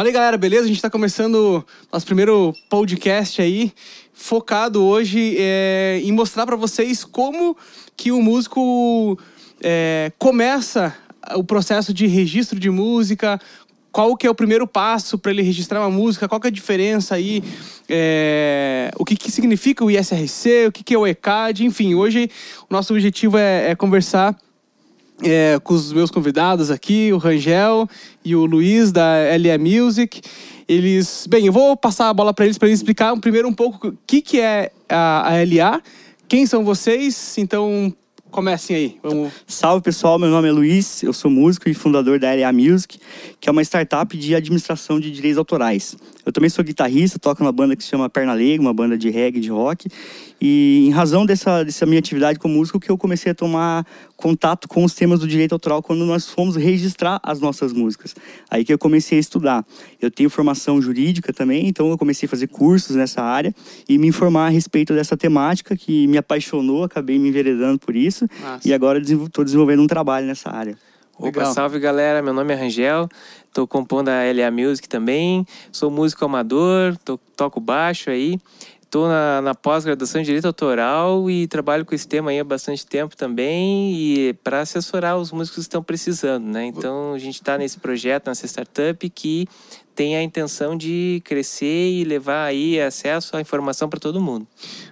Fala aí, galera, beleza? A gente está começando nosso primeiro podcast aí, focado hoje é, em mostrar para vocês como que o músico é, começa o processo de registro de música, qual que é o primeiro passo para ele registrar uma música, qual que é a diferença aí, é, o que, que significa o ISRC, o que, que é o ECAD, enfim, hoje o nosso objetivo é, é conversar é, com os meus convidados aqui, o Rangel e o Luiz da LA Music. Eles, bem, eu vou passar a bola para eles para eles explicar primeiro um pouco o que, que é a, a LA, quem são vocês, então Comecem aí. Vamos... Salve pessoal, meu nome é Luiz, eu sou músico e fundador da LA Music, que é uma startup de administração de direitos autorais. Eu também sou guitarrista, toco numa banda que se chama Perna Leiga, uma banda de reggae, de rock. E em razão dessa, dessa minha atividade como músico, que eu comecei a tomar contato com os temas do direito autoral quando nós fomos registrar as nossas músicas. Aí que eu comecei a estudar. Eu tenho formação jurídica também, então eu comecei a fazer cursos nessa área e me informar a respeito dessa temática que me apaixonou, acabei me enveredando por isso. Nossa. E agora estou desenvolvendo um trabalho nessa área. Opa, salve galera, meu nome é Rangel, tô compondo a LA Music também, sou músico amador, tô, toco baixo aí. Estou na, na pós-graduação em Direito Autoral e trabalho com esse tema há bastante tempo também e para assessorar os músicos que estão precisando, né? Então a gente está nesse projeto, nessa startup que tem a intenção de crescer e levar aí acesso à informação para todo mundo.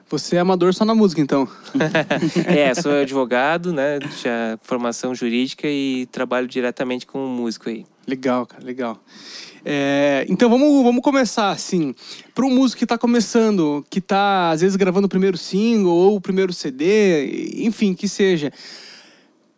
Você é amador só na música, então? é, sou advogado, né? Já formação jurídica e trabalho diretamente com o músico aí. Legal, cara, legal. É, então vamos, vamos começar assim. Para um músico que está começando, que está às vezes gravando o primeiro single ou o primeiro CD, enfim, que seja.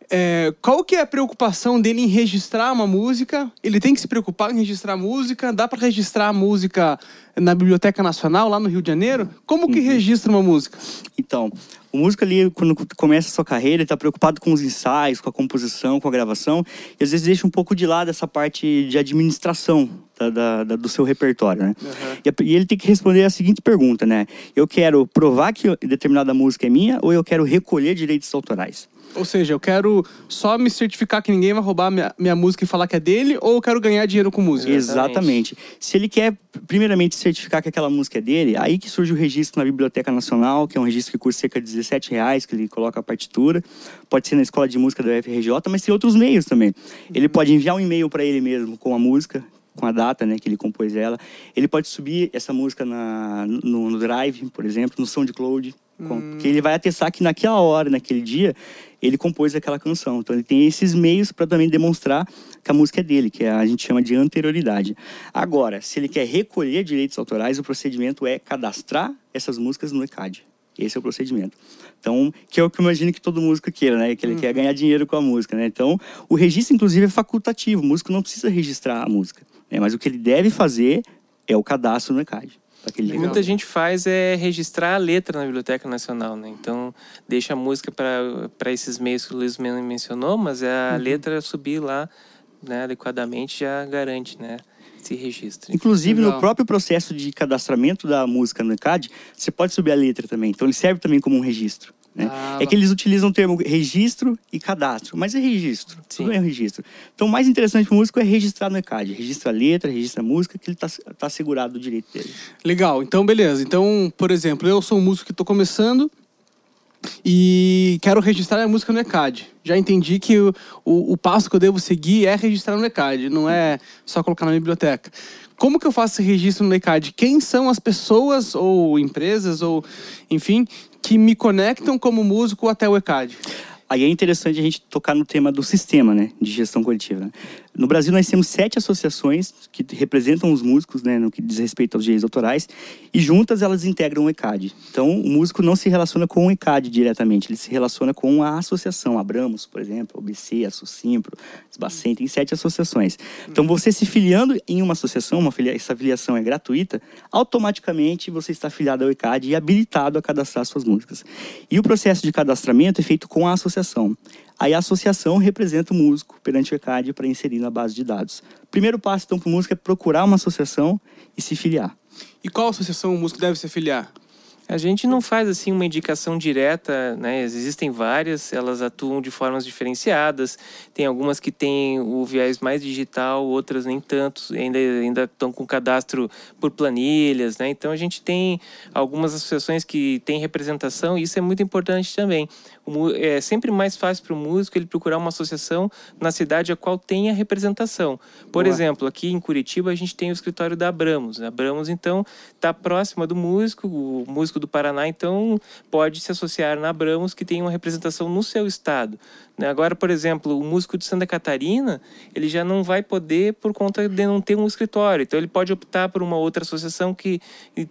É, qual que é a preocupação dele em registrar uma música? Ele tem que se preocupar em registrar a música? Dá para registrar a música na Biblioteca Nacional, lá no Rio de Janeiro? Como que uhum. registra uma música? Então, o músico ali, quando começa a sua carreira, ele está preocupado com os ensaios, com a composição, com a gravação, e às vezes deixa um pouco de lado essa parte de administração da, da, da, do seu repertório, né? Uhum. E, e, ele tem que responder a seguinte pergunta, né? Eu quero provar que determinada música é minha ou eu quero recolher direitos autorais? Ou seja, eu quero só me certificar que ninguém vai roubar minha, minha música e falar que é dele, ou eu quero ganhar dinheiro com música? Exatamente. Se ele quer, primeiramente, certificar que aquela música é dele, aí que surge o registro na Biblioteca Nacional, que é um registro que custa cerca de 17 reais, que ele coloca a partitura. Pode ser na escola de música da UFRJ, mas tem outros meios também. Ele pode enviar um e-mail para ele mesmo com a música, com a data né, que ele compôs ela. Ele pode subir essa música na, no, no Drive, por exemplo, no SoundCloud, hum. que ele vai atestar que naquela hora, naquele dia, ele compôs aquela canção. Então ele tem esses meios para também demonstrar que a música é dele, que a gente chama de anterioridade. Agora, se ele quer recolher direitos autorais, o procedimento é cadastrar essas músicas no ECAD. Esse é o procedimento. Então, que é o que eu imagino que todo músico queira, né? Que ele uhum. quer ganhar dinheiro com a música, né? Então, o registro, inclusive, é facultativo. O músico não precisa registrar a música. Né? Mas o que ele deve fazer é o cadastro no ECAD. Aquele muita gente faz é registrar a letra na Biblioteca Nacional, né? Então, deixa a música para esses meios que o Luiz mencionou, mas a uhum. letra subir lá né, adequadamente já garante, né? Esse registro. Inclusive, Legal. no próprio processo de cadastramento da música no ECAD, você pode subir a letra também. Então, ele serve também como um registro. Né? Ah, é que eles utilizam o termo registro e cadastro, mas é registro, Sim. tudo é registro. Então, o mais interessante para o músico é registrar no ECAD. Registra a letra, registra a música, que ele está tá assegurado o direito dele. Legal, então beleza. Então, por exemplo, eu sou um músico que estou começando e quero registrar a música no ECAD. Já entendi que o, o, o passo que eu devo seguir é registrar no ECAD, não é só colocar na biblioteca. Como que eu faço esse registro no ECAD? Quem são as pessoas ou empresas ou, enfim, que me conectam como músico até o ECAD. Aí é interessante a gente tocar no tema do sistema né, de gestão coletiva. No Brasil, nós temos sete associações que representam os músicos, né, no que diz respeito aos direitos autorais, e juntas elas integram o ECAD. Então, o músico não se relaciona com o ECAD diretamente, ele se relaciona com a associação, Abramos, por exemplo, OBC, a Socimpro, a Sbacen, tem sete associações. Então, você se filiando em uma associação, uma filia, essa filiação é gratuita, automaticamente você está filiado ao ECAD e habilitado a cadastrar suas músicas. E o processo de cadastramento é feito com a associação. Aí a associação representa o músico perante o ECAD para inserir na base de dados. Primeiro passo, então, para o músico é procurar uma associação e se filiar. E qual associação o músico deve se filiar? A gente não faz assim uma indicação direta, né? Existem várias, elas atuam de formas diferenciadas. Tem algumas que têm o viés mais digital, outras nem tanto, ainda ainda estão com cadastro por planilhas, né? Então a gente tem algumas associações que têm representação e isso é muito importante também. É sempre mais fácil para o músico ele procurar uma associação na cidade a qual tenha representação. Por Boa. exemplo, aqui em Curitiba a gente tem o escritório da Abramos. A Abramos então está próxima do músico, o músico do Paraná então pode se associar na Abramos que tem uma representação no seu estado. Né? Agora, por exemplo, o músico de Santa Catarina, ele já não vai poder por conta de não ter um escritório. Então, ele pode optar por uma outra associação que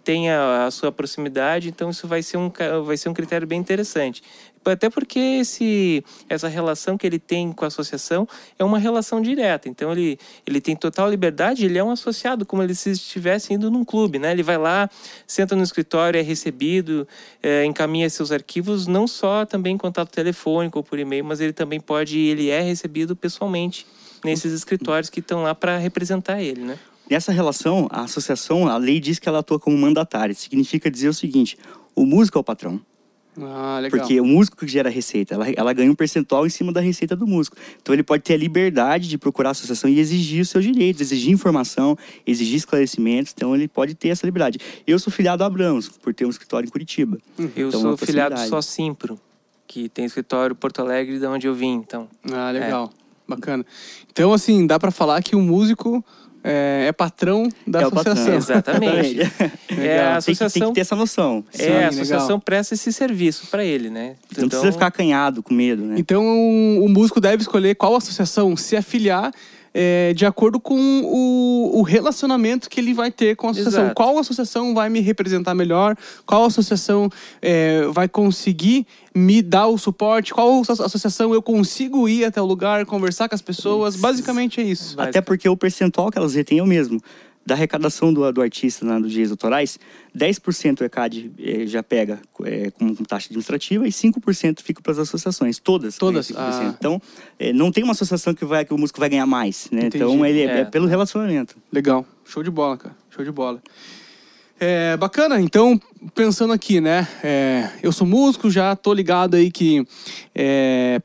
tenha a sua proximidade. Então, isso vai ser um, vai ser um critério bem interessante. Até porque esse, essa relação que ele tem com a associação é uma relação direta. Então, ele, ele tem total liberdade, ele é um associado, como ele se estivesse indo num clube. Né? Ele vai lá, senta no escritório, é recebido, é, encaminha seus arquivos, não só também em contato telefônico ou por e-mail, mas ele também pode, ele é recebido pessoalmente nesses escritórios que estão lá para representar ele, né? Nessa relação, a associação, a lei diz que ela atua como mandatária. Significa dizer o seguinte: o músico é o patrão. Ah, legal. Porque o músico que gera receita, ela, ela ganha um percentual em cima da receita do músico. Então ele pode ter a liberdade de procurar a associação e exigir os seus direitos, exigir informação, exigir esclarecimentos. Então ele pode ter essa liberdade. Eu sou filiado a Abramos, por ter um escritório em Curitiba. Eu então, sou filiado só Simpro que tem escritório Porto Alegre, de onde eu vim, então. Ah, legal. É. Bacana. Então, assim, dá para falar que o músico é, é, patrão da é associação. Patrão. Exatamente. é, a associação, tem, que, tem que ter essa noção. É, Sim, a associação legal. presta esse serviço para ele, né? Então, não precisa ficar acanhado, com medo, né? Então, o músico deve escolher qual associação se afiliar é, de acordo com o, o, relacionamento que ele vai ter com a associação. Exato. Qual associação vai me representar melhor? Qual associação é, vai conseguir me dar o suporte? Qual associação eu consigo ir até o lugar, conversar com as pessoas? Basicamente é isso. Até porque o percentual que elas retêm é o mesmo da arrecadação do, do artista né, dos direitos autorais, 10% o ECAD eh, já pega eh, como taxa administrativa e 5% fica para as associações, todas. Todas. Ah. Então, eh, não tem uma associação que, vai, que o músico vai ganhar mais, né? Então, ele é, é. é, pelo relacionamento. Legal. Show de bola, cara. Show de bola. É, bacana, então, pensando aqui, né? É, eu sou músico, já tô ligado aí que é,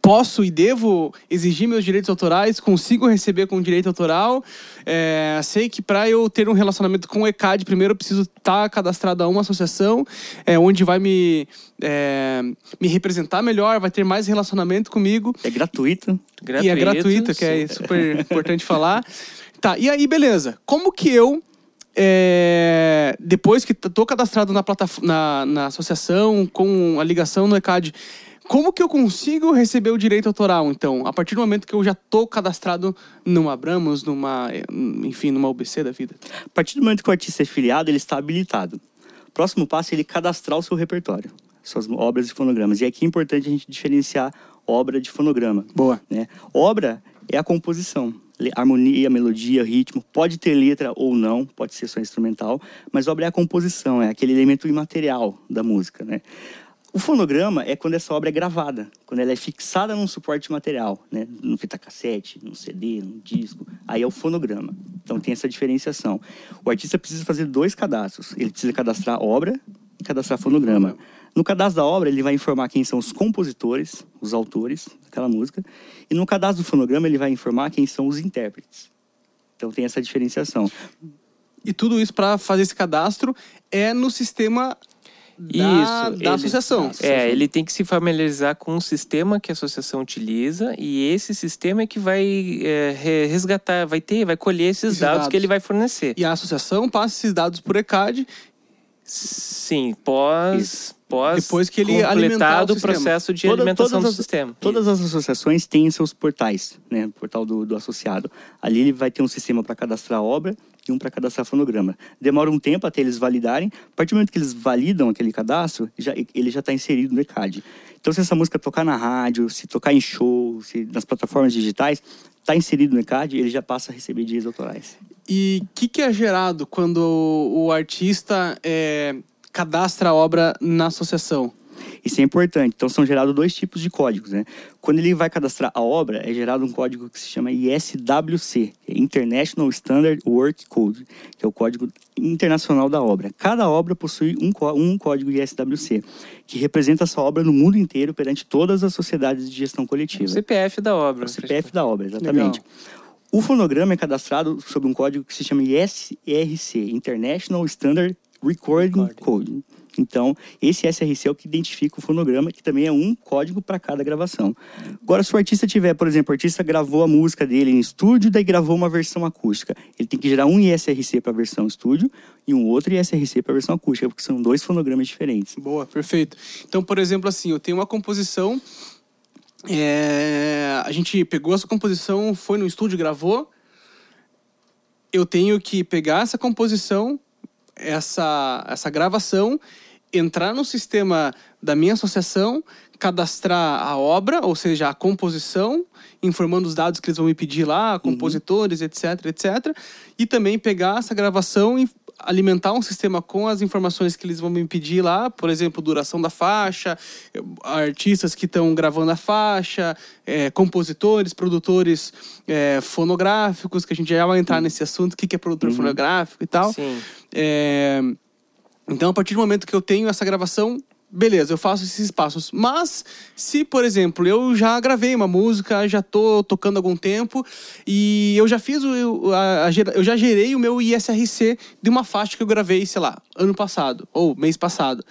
posso e devo exigir meus direitos autorais, consigo receber com direito autoral. É, sei que para eu ter um relacionamento com o ECAD, primeiro eu preciso estar tá cadastrado a uma associação, é, onde vai me, é, me representar melhor, vai ter mais relacionamento comigo. É gratuito. gratuito e é gratuito, que é super importante falar. Tá, e aí, beleza. Como que eu é, depois que estou cadastrado na, na, na associação, com a ligação no ECAD, como que eu consigo receber o direito autoral, então? A partir do momento que eu já estou cadastrado numa Abramos, numa, enfim, numa UBC da vida? A partir do momento que o artista é filiado, ele está habilitado. O próximo passo é ele cadastrar o seu repertório, suas obras e fonogramas. E aqui é importante a gente diferenciar obra de fonograma. Boa. Né? Obra é a composição harmonia, melodia, ritmo. Pode ter letra ou não, pode ser só instrumental, mas obra é a composição, é aquele elemento imaterial da música, né? O fonograma é quando essa obra é gravada, quando ela é fixada num suporte material, né? no fita cassete, num CD, num disco. Aí é o fonograma. Então tem essa diferenciação. O artista precisa fazer dois cadastros. Ele precisa cadastrar obra e cadastrar fonograma. No cadastro da obra, ele vai informar quem são os compositores, os autores daquela música. E no cadastro do fonograma, ele vai informar quem são os intérpretes. Então tem essa diferenciação. E tudo isso para fazer esse cadastro é no sistema da, Isso, da associação. É, ele tem que se familiarizar com o sistema que a associação utiliza e esse sistema é que vai é, resgatar, vai ter, vai colher esses, esses dados, dados, que ele vai fornecer. E a associação passa esses dados por ECAD. Sim, pós, pós depois que ele completado o, processo de Toda, alimentação do as, sistema. Todas Isso. as associações têm seus portais, né? O portal do, do associado. Ali ele vai ter um sistema para cadastrar obra e um para cadastrar fonograma. Demora um tempo até eles validarem. A partir do momento que eles validam aquele cadastro, já, ele já está inserido no ECAD. Então, se essa música tocar na rádio, se tocar em show, se nas plataformas digitais, está inserido no ECAD, ele já passa a receber direitos autorais. E o que, que, é gerado quando o artista é, cadastra a obra na associação? Isso é importante. Então, são gerados dois tipos de códigos, né? Quando ele vai cadastrar a obra, é gerado um código que se chama ISWC, é International Standard Work Code, que é o código internacional da obra. Cada obra possui um, um código ISWC, que representa essa obra no mundo inteiro perante todas as sociedades de gestão coletiva. O CPF da obra. O CPF da obra, exatamente. Legal. O fonograma é cadastrado sob um código que se chama ISRC, International Standard Recording, Recording. Code. Então, esse SRC é o que identifica o fonograma, que também é um código para cada gravação. Agora, se o artista tiver, por exemplo, o artista gravou a música dele em estúdio, daí gravou uma versão acústica. Ele tem que gerar um ISRC para a versão estúdio e um outro ISRC para a versão acústica, porque são dois fonogramas diferentes. Boa, perfeito. Então, por exemplo, assim, eu tenho uma composição. É... A gente pegou essa composição, foi no estúdio, gravou. Eu tenho que pegar essa composição, essa, essa gravação entrar no sistema da minha associação, cadastrar a obra, ou seja, a composição, informando os dados que eles vão me pedir lá, uhum. compositores, uhum. etc, etc, e também pegar essa gravação e alimentar um sistema com as informações que eles vão me pedir lá, por exemplo, duração da faixa, artistas que estão gravando a faixa, é, compositores, produtores é, fonográficos, que a gente já vai entrar uhum. nesse assunto, o que é produtor uhum. fonográfico e tal. Sim. É, então, a partir do momento que eu tenho essa gravação, beleza, eu faço esses passos. Mas, se, por exemplo, eu já gravei uma música, já tô tocando há algum tempo e eu já fiz o. A, a, eu já gerei o meu ISRC de uma faixa que eu gravei, sei lá, ano passado, ou mês passado.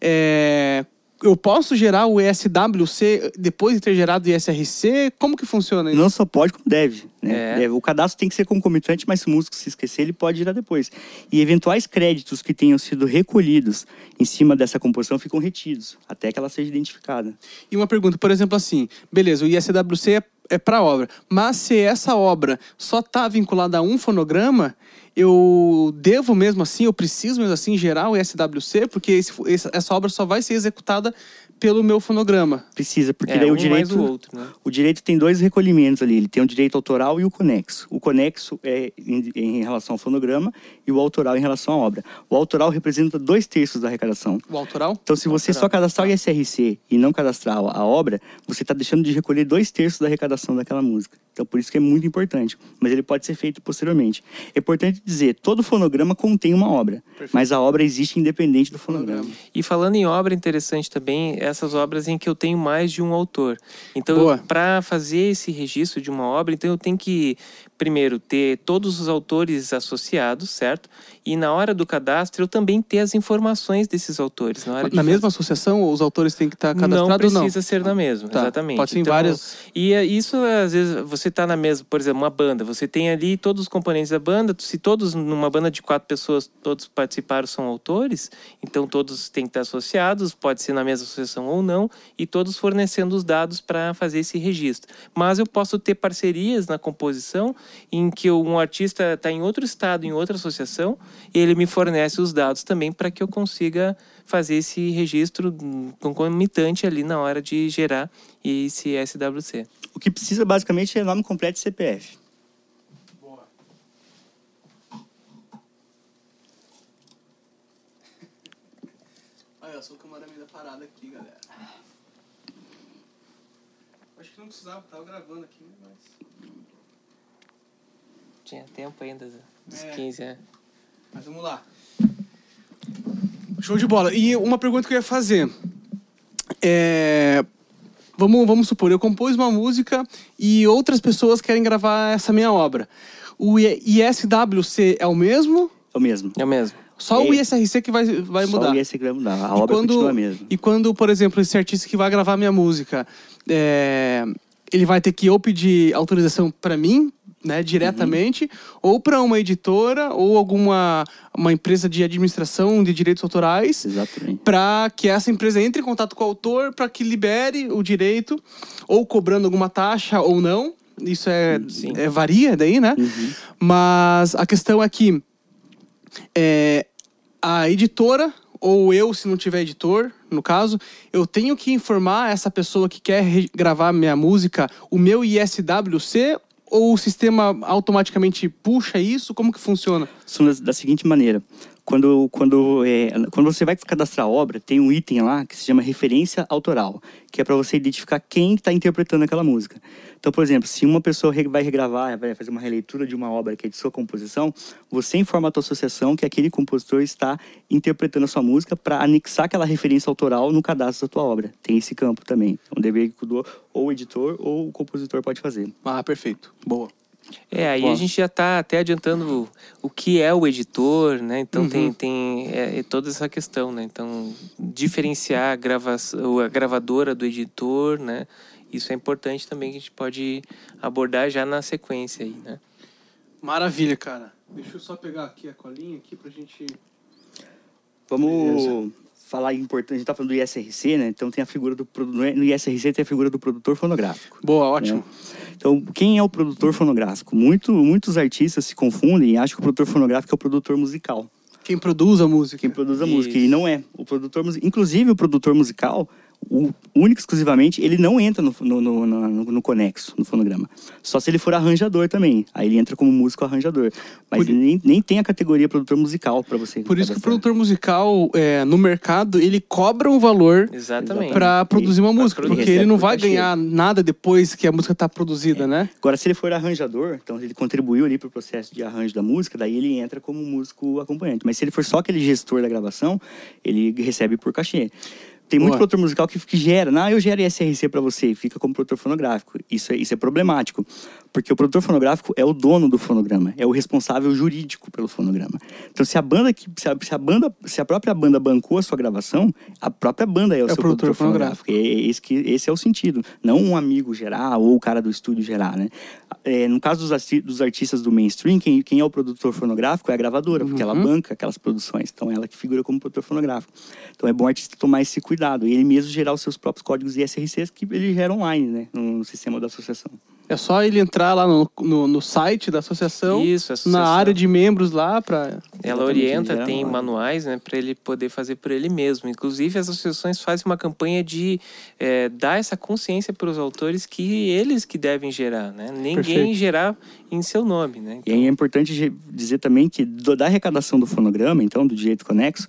É, eu posso gerar o SWC depois de ter gerado o ISRC? Como que funciona isso? Não só pode, como deve. Né? É. O cadastro tem que ser concomitante, mas se o músico se esquecer, ele pode gerar depois. E eventuais créditos que tenham sido recolhidos em cima dessa composição ficam retidos, até que ela seja identificada. E uma pergunta, por exemplo, assim, beleza, o ISWC é, é para obra, mas se essa obra só está vinculada a um fonograma, eu devo mesmo assim, eu preciso mesmo assim gerar o SWC, porque esse, essa obra só vai ser executada pelo meu fonograma. Precisa, porque é, daí um o direito. O, outro, né? o direito tem dois recolhimentos ali. Ele tem o direito autoral e o conexo. O conexo é em, em, relação ao fonograma e o autoral em relação à obra. O autoral representa dois terços da arrecadação. O autoral? Então, se você autoral. só cadastrar o ISRC e não cadastrar a obra, você está deixando de recolher dois terços da arrecadação daquela música. Então, por isso que é muito importante. Mas ele pode ser feito posteriormente. É importante dizer, todo fonograma contém uma obra, Perfeito. mas a obra existe independente do fonograma. E falando em obra, interessante também essas obras em que eu tenho mais de um autor. Então, para fazer esse registro de uma obra, então eu tenho que primeiro, ter todos os autores associados, certo? E na hora do cadastro, eu também ter as informações desses autores. Na, na mesma associação, os autores têm que estar cadastrados não? Precisa não? ser na mesma, tá. exatamente. Pode ser em então, várias... E é isso, às vezes, você está na mesma, por exemplo, uma banda. Você tem ali todos os componentes da banda. Se todos, numa banda de quatro pessoas, todos participaram, são autores, então todos têm que estar associados, pode ser na mesma associação ou não, e todos fornecendo os dados para fazer esse registro. Mas eu posso ter parcerias na composição em que um artista está em outro estado, em outra associação, e ele me fornece os dados também para que eu consiga fazer esse registro concomitante ali na hora de gerar esse SWC. O que precisa basicamente é nome completo e CPF. Boa. Olha, eu sou o camaraman da parada aqui, galera. Acho que não precisava, tava gravando aqui. Tinha tempo ainda dos é. 15, é. Mas vamos lá. Show de bola. E uma pergunta que eu ia fazer. É... Vamos, vamos supor, eu compus uma música e outras pessoas querem gravar essa minha obra. O ISWC é o mesmo? É o mesmo. É o mesmo. Só é. o ISRC que vai, vai Só mudar. Só o ISRC que vai mudar. A e obra quando, continua a mesma. E quando, por exemplo, esse artista que vai gravar minha música, é... ele vai ter que ou pedir autorização para mim, né, diretamente, uhum. ou para uma editora ou alguma uma empresa de administração de direitos autorais, para que essa empresa entre em contato com o autor para que libere o direito, ou cobrando alguma taxa ou não. Isso é, é varia daí, né? Uhum. Mas a questão é que é, a editora ou eu, se não tiver editor, no caso, eu tenho que informar essa pessoa que quer gravar minha música o meu ISWC ou o sistema automaticamente puxa isso? Como que funciona? Da, da seguinte maneira. quando, quando, é, quando você vai cadastrar a obra, tem um item lá que se chama referência autoral, que é para você identificar quem está interpretando aquela música. Então, por exemplo, se uma pessoa vai regravar, vai fazer uma releitura de uma obra que é de sua composição, você informa a tua associação que aquele compositor está interpretando a sua música para anexar aquela referência autoral no cadastro da tua obra. Tem esse campo também. É um dever que ou o editor ou o compositor pode fazer. Ah, perfeito. Boa. É, aí a gente já está até adiantando o, o, que é o editor, né? Então uhum. tem, tem é, é, toda essa questão, né? Então, diferenciar a, grava a gravadora do editor, né? Isso é importante também que a gente pode abordar já na sequência aí, né? Maravilha, cara. Deixa eu só pegar aqui a colinha aqui pra gente... Vamos Beleza. falar importante, a gente tá falando do ISRC, né? Então tem a figura do... No ISRC tem a figura do produtor fonográfico. Boa, ótimo. Né? Então, quem é o produtor fonográfico? Muito, muitos artistas se confundem e acham que o produtor fonográfico é o produtor musical. Quem produz a música. Quem produz a Isso. música. E não é. O produtor Inclusive, o produtor musical, o único exclusivamente, ele não entra no, no, no, no, no conexo, no fonograma. Só se ele for arranjador também. Aí ele entra como músico arranjador. Mas Por... nem, nem tem a categoria produtor musical para você. Por isso que o produtor musical, é, no mercado, ele cobra um valor para produzir uma música. Porque ele não vai ganhar nada depois que a música está produzida, é. né? Agora, se ele for arranjador, então ele contribuiu ali para o processo de arranjo da música, daí ele entra como músico acompanhante. Mas se ele for só aquele gestor da gravação, ele recebe por cachê. Tem muito produtor musical que, que gera, não, eu gero ISRC para você, fica como produtor fonográfico. Isso é, isso é problemático, porque o produtor fonográfico é o dono do fonograma, é o responsável jurídico pelo fonograma. Então, se a banda que se a, se a banda, se a própria banda bancou a sua gravação, a própria banda é o é seu produtor, produtor fonográfico. fonográfico. É, é esse, que, esse é o sentido, não um amigo gerar ou o cara do estúdio gerar, né? É, no caso dos, dos artistas do mainstream, quem, quem é o produtor fonográfico é a gravadora, porque uhum. ela banca aquelas produções. Então, ela que figura como produtor fonográfico. Então, é bom o artista tomar esse cuidado cuidado. E ele mesmo gerar os seus próprios códigos ISRCs que ele gera online, né? No, no sistema da associação. É só ele entrar lá no, no, no site da associação, Isso, associação, na área de membros lá para. Ela orienta, tem manuais, né, para ele poder fazer por ele mesmo. Inclusive, as associações fazem uma campanha de é, dar essa consciência para os autores que eles que devem gerar, né? Ninguém Perfeito. gerar em seu nome, né? Então... E é importante dizer também que da arrecadação do fonograma, então do direito conexo,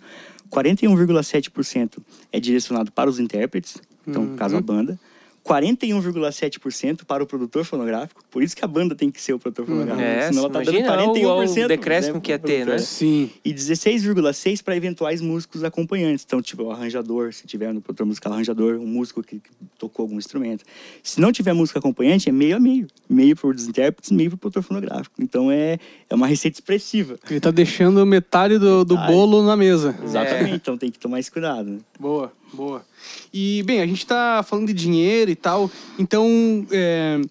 41,7% é direcionado para os intérpretes, então, uhum. caso a banda. 41,7% para o produtor fonográfico. Por isso que a banda tem que ser o produtor uhum. fonográfico. É, senão ela tá dando 41%. O decréscimo né, que ia ter, né? Sim. E 16,6% para eventuais músicos acompanhantes. Então, tipo, o arranjador, se tiver no produtor musical arranjador, um músico que, que tocou algum instrumento. Se não tiver música acompanhante, é meio a meio. Meio para os intérpretes, meio para o produtor fonográfico. Então, é, é uma receita expressiva. Ele está deixando metade do, do bolo na mesa. Exatamente. É. Então, tem que tomar esse cuidado. Né? Boa, boa. E, bem, a gente está falando de dinheiro e tal, então, é,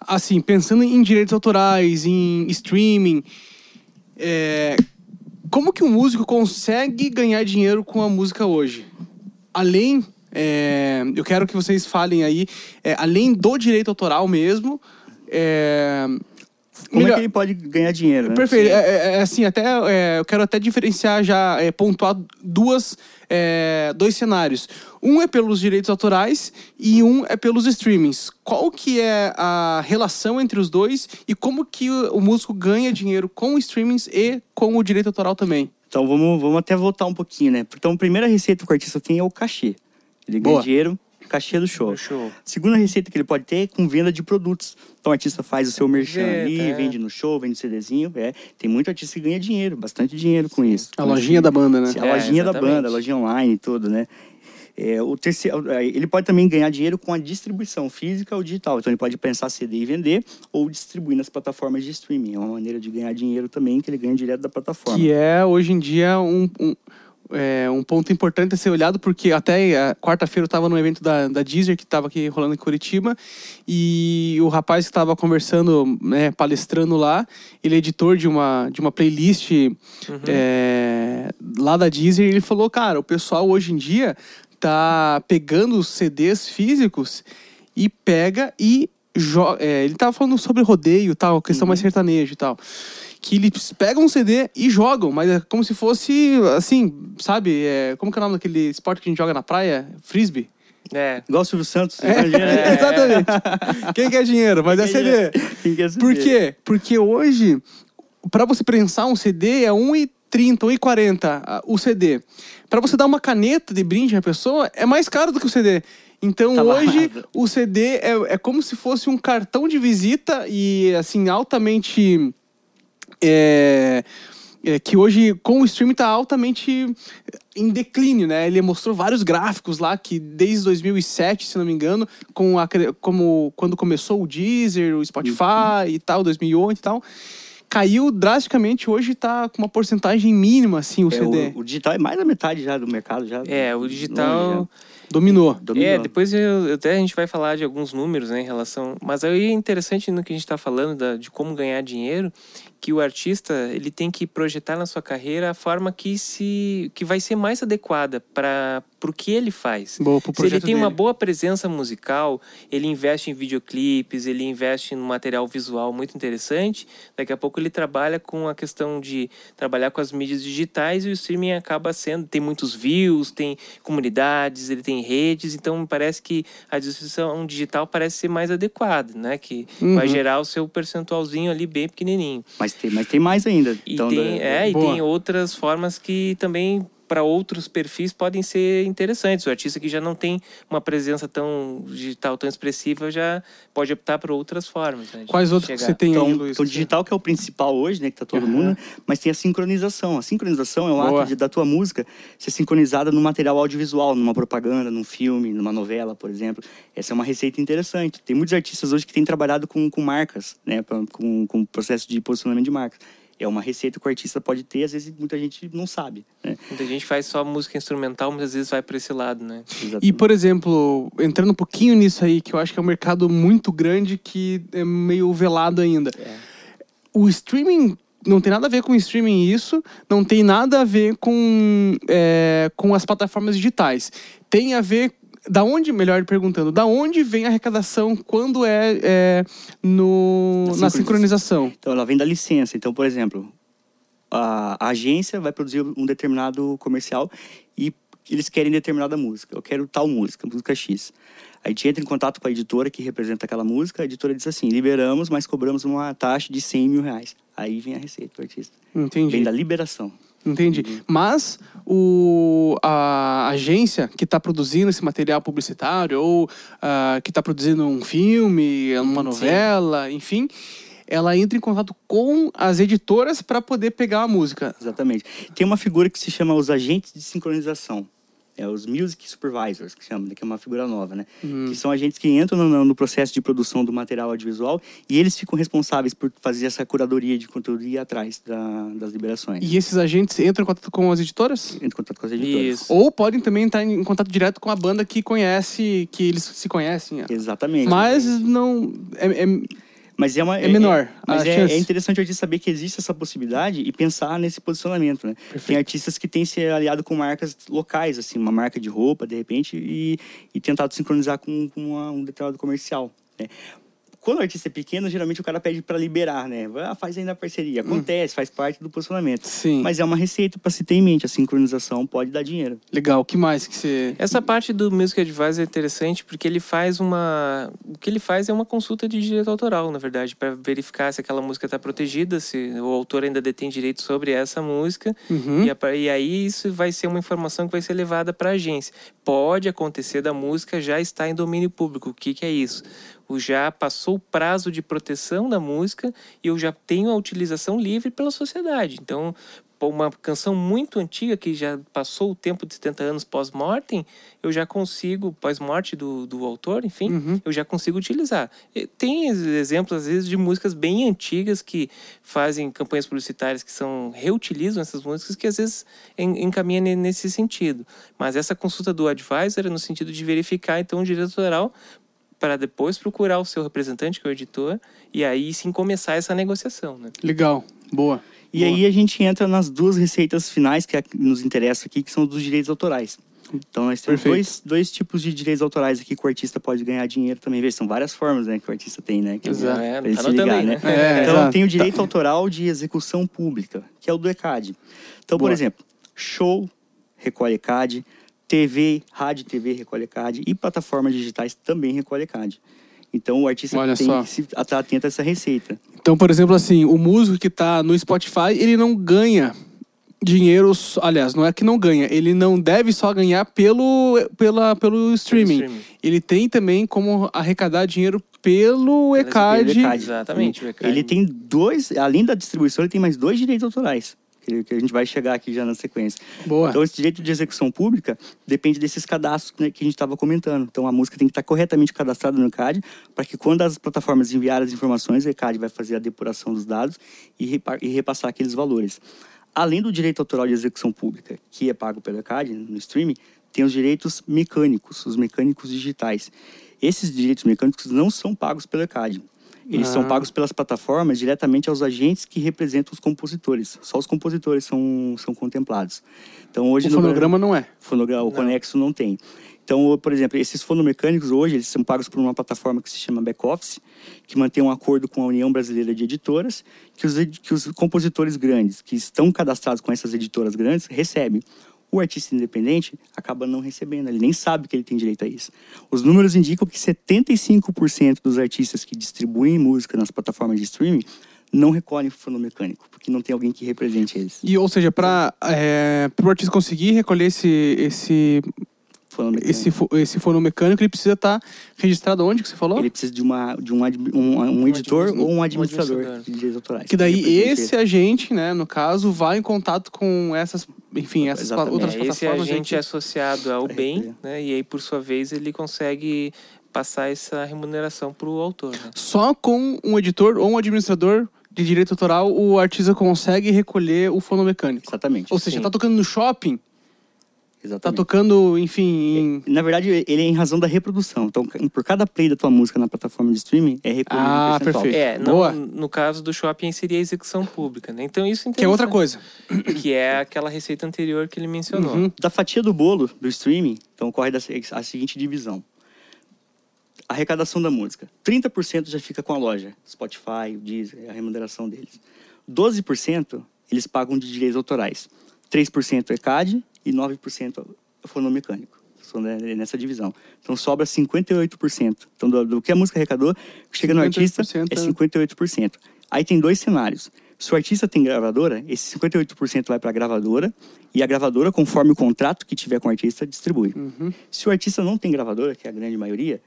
assim, pensando em direitos autorais, em streaming, é, como que um músico consegue ganhar dinheiro com a música hoje? Além, é, eu quero que vocês falem aí, é, além do direito autoral mesmo, é, como Melhor... é que ele pode ganhar dinheiro? Né? Perfeito. É, é, é, assim, até é, eu quero até diferenciar já, é, pontuar duas, é, dois cenários. Um é pelos direitos autorais e um é pelos streamings. Qual que é a relação entre os dois e como que o, o músico ganha dinheiro com streamings e com o direito autoral também? Então vamos, vamos até voltar um pouquinho, né? Então a primeira receita que o artista tem é o cachê. Ele ganha Boa. dinheiro cachê do show. show. Segunda receita que ele pode ter é com venda de produtos. Então o artista faz o seu merchan ali, é. vende no show, vende CDzinho. É. Tem muito artista que ganha dinheiro, bastante dinheiro com isso. A lojinha da banda, né? A lojinha é, da banda, a lojinha online e tudo, né? É, o terceiro, é, ele pode também ganhar dinheiro com a distribuição física ou digital. Então ele pode pensar CD e vender ou distribuir nas plataformas de streaming. É uma maneira de ganhar dinheiro também que ele ganha direto da plataforma. Que é hoje em dia um, um é, um ponto importante a ser olhado, porque até quarta-feira eu estava no evento da, da Deezer, que estava aqui rolando em Curitiba, e o rapaz que estava conversando, né, palestrando lá, ele é editor de uma, de uma playlist uhum. é, lá da Deezer, e ele falou, cara, o pessoal hoje em dia tá pegando os CDs físicos e pega e. É, ele estava falando sobre rodeio tal, questão uhum. mais sertaneja e tal que eles pegam um CD e jogam, mas é como se fosse, assim, sabe? É, como que é o nome daquele esporte que a gente joga na praia? Frisbee? É. Igual o Silvio Santos. É. É. Exatamente. Quem quer dinheiro? Mas é CD. Quem quer CD. Por quê? Porque hoje para você prensar um CD é 1,30, 1,40 ah, o CD. Para você dar uma caneta de brinde à pessoa é mais caro do que o CD. Então Tá hoje barato. o CD é, é como se fosse um cartão de visita e assim altamente é, é, que hoje com o streaming está altamente em declínio, né? Ele mostrou vários gráficos lá que desde 2007, se não me engano, com a, como quando começou o Deezer, o Spotify e tal, 2008 e tal, caiu drasticamente. Hoje está com uma porcentagem mínima assim o É, CD. o, o digital é mais da metade já do mercado. Já, É, o digital. Dominou. Dominou. É, depois eu, até a gente vai falar de alguns números né, em relação. Mas aí é interessante no que a gente está falando da- de como ganhar dinheiro, que o artista ele tem que projetar na sua carreira a forma que se que vai ser mais adequada para o que ele faz. Boa, pro Se ele tem uma dele. boa presença musical, ele investe em videoclipes, ele investe em material visual muito interessante. Daqui a pouco ele trabalha com a questão de trabalhar com as mídias digitais e o streaming acaba sendo tem muitos views, tem comunidades, ele tem redes, então me parece que a distribuição digital parece ser mais adequada, né? Que vai Uhum. gerar o seu percentualzinho ali bem pequenininho. Mas, tem, mas tem mais ainda. E Então, tem, da- é, e Boa. tem outras formas que também para outros perfis podem ser interessantes. O artista que já não tem uma presença tão digital, tão expressiva, já pode optar por outras formas. Né, Quais outros que chegar. você tem Então, aí, Luiz? então, o digital que é o principal hoje, né, que tá todo Aham. mundo, mas tem a sincronização. A sincronização é o Boa. ato de, da tua música ser sincronizada no material audiovisual, numa propaganda, num filme, numa novela, por exemplo. Essa é uma receita interessante. Tem muitos artistas hoje que têm trabalhado com, com marcas, né, pra- com, com o processo de posicionamento de marcas. É uma receita que o artista pode ter, às vezes muita gente não sabe. Né? Muita gente faz só música instrumental, muitas vezes vai para esse lado, né? E, por exemplo, entrando um pouquinho nisso aí, que eu acho que é um mercado muito grande que é meio velado ainda. O streaming não tem nada a ver com streaming isso, não tem nada a ver com, é, com as plataformas digitais. Tem a ver. Da onde, melhor perguntando, da onde vem a arrecadação quando é, é, no, Na na sincronização? Então, ela vem da licença. Então, por exemplo, a, a agência vai produzir um determinado comercial e eles querem determinada música. Eu quero tal música, música X. A gente entra em contato com a editora que representa aquela música, a editora diz assim, liberamos, mas cobramos uma taxa de 100 mil reais. Aí vem a receita do artista. Entendi. Vem da liberação. Entendi. Mas o, a agência que está produzindo esse material publicitário ou ah, que está produzindo um filme, uma novela, enfim, ela entra em contato com as editoras para poder pegar a música. Exatamente. Tem uma figura que se chama os agentes de sincronização. É os Music Supervisors, que chama, que é uma figura nova, né? Uhum. Que são agentes que entram no, no processo de produção do material audiovisual e eles ficam responsáveis por fazer essa curadoria de conteúdo e ir atrás da- das liberações. E esses agentes entram em contato com as editoras? Entra em contato com as editoras. Isso. Ou podem também entrar em contato direto com a banda que conhece, que eles se conhecem. é. Exatamente. Mas não. É, é- Mas é, uma, é menor mas a é, é interessante a gente saber que existe essa possibilidade e pensar nesse posicionamento, né? Tem artistas que têm se aliado com marcas locais, assim, uma marca de roupa, de repente, e, e tentado sincronizar com, com uma- um determinado comercial, né? Quando o artista é pequeno, geralmente o cara pede para liberar, né? Ah, faz ainda a parceria. Acontece, faz parte do posicionamento. Sim. Mas é uma receita para se ter em mente. A sincronização pode dar dinheiro. Legal. O que mais que você. Essa parte do Music Advisor é interessante porque ele faz uma. O que ele faz é uma consulta de direito autoral, na verdade, para verificar se aquela música está protegida, se o autor ainda detém direito sobre essa música. Uhum. E, e aí isso vai ser uma informação que vai ser levada para a agência. Pode acontecer da música já estar em domínio público. O que, que é isso? O já passou o prazo de proteção da música e eu já tenho a utilização livre pela sociedade. Então, uma canção muito antiga que já passou o tempo de 70 anos pós-mortem, eu já consigo, pós-morte do, do autor, enfim, Uhum. eu já consigo utilizar. Tem ex- exemplos, às vezes, de músicas bem antigas que fazem campanhas publicitárias que são reutilizam essas músicas que às vezes en- encaminha ne- nesse sentido. Mas essa consulta do advisor é no sentido de verificar, então, o direito autoral para depois procurar o seu representante, que é o editor, e aí sim começar essa negociação, né? Legal. Boa. E Boa. aí a gente entra nas duas receitas finais que é- nos interessam aqui, que são dos direitos autorais. Então nós temos Perfeito. dois, dois tipos de direitos autorais aqui que o artista pode ganhar dinheiro também. São várias formas né, que o artista tem, né? Que Exato. É, tá se ligar, aí, né? né? É, então exato. tem o direito autoral de execução pública, que é o do ECAD. Então, por Boa. exemplo, show recolhe ECAD, TV, rádio TV recolhe ECAD e plataformas digitais também recolhe ECAD. Então o artista Olha tem só. que se- estar atento a essa receita. Então, por exemplo, assim, o músico que tá no Spotify, ele não ganha dinheiro, aliás, não é que não ganha, ele não deve só ganhar pelo, pela, pelo streaming. streaming. Ele tem também como arrecadar dinheiro pelo Pelo ECAD. ECAD. Exatamente, o ECAD. Ele tem dois, além da distribuição, ele tem mais dois direitos autorais. Que a gente vai chegar aqui já na sequência. Boa. Então, esse direito de execução pública depende desses cadastros né, que a gente estava comentando. Então, a música tem que estar corretamente cadastrada no ECAD, para que quando as plataformas enviarem as informações, o ECAD vai fazer a depuração dos dados e, e repassar aqueles valores. Além do direito autoral de execução pública, que é pago pelo ECAD no streaming, tem os direitos mecânicos, os mecânicos digitais. Esses direitos mecânicos não são pagos pelo ECAD. Eles são Ah. pagos pelas plataformas diretamente aos agentes que representam os compositores. Só os compositores são, são contemplados. Então, hoje O no fonograma não é. fonograma, o conexo não tem. Então, por exemplo, esses fonomecânicos hoje, eles são pagos por uma plataforma que se chama Back Office, que mantém um acordo com a União Brasileira de Editoras, que os, que os compositores grandes, que estão cadastrados com essas editoras grandes, recebem. O artista independente acaba não recebendo, ele nem sabe que ele tem direito a isso. Os números indicam que 75% dos artistas que distribuem música nas plataformas de streaming não recolhem fonomecânico, porque não tem alguém que represente eles. E, ou seja, para o artista conseguir recolher esse, esse, Fonomecânico. esse, fo- esse fonomecânico, ele precisa estar registrado onde que você falou? Ele precisa de, uma, de um, um, um editor ou um um administrador, administrador. de direitos autorais. Que daí esse agente, né, no caso, vai em contato com essas, enfim, essas Exatamente. outras esse plataformas. aí agente é associado ao bem, né? E aí, por sua vez, ele consegue passar essa remuneração para o autor. Né? Só com um editor ou um administrador de direito autoral, o artista consegue recolher o fonomecânico. Exatamente. Ou seja, Sim. tá tocando no shopping, tá Exatamente. tocando, enfim, em... Na verdade, ele é em razão da reprodução. Então, por cada play da tua música na plataforma de streaming, é recolhido Ah, um perfeito. É, não, Boa. no caso do shopping seria a execução pública, né? Então isso que é outra coisa. Que é aquela receita anterior que ele mencionou. Uhum. Da fatia do bolo do streaming, então ocorre a seguinte divisão. Arrecadação da música. 30% já fica com a loja. Spotify, o Deezer, a remuneração deles. 12% eles pagam de direitos autorais. 3% ECAD e 9% fonomecânico. São ne- nessa divisão. Então sobra 58%. Então do, do que a música arrecadou, chega no artista, 58%, é é. 58%. Aí tem dois cenários. Se o artista tem gravadora, esse 58% vai para a gravadora e a gravadora, conforme o contrato que tiver com o artista, distribui. Uhum. Se o artista não tem gravadora, que é a grande maioria,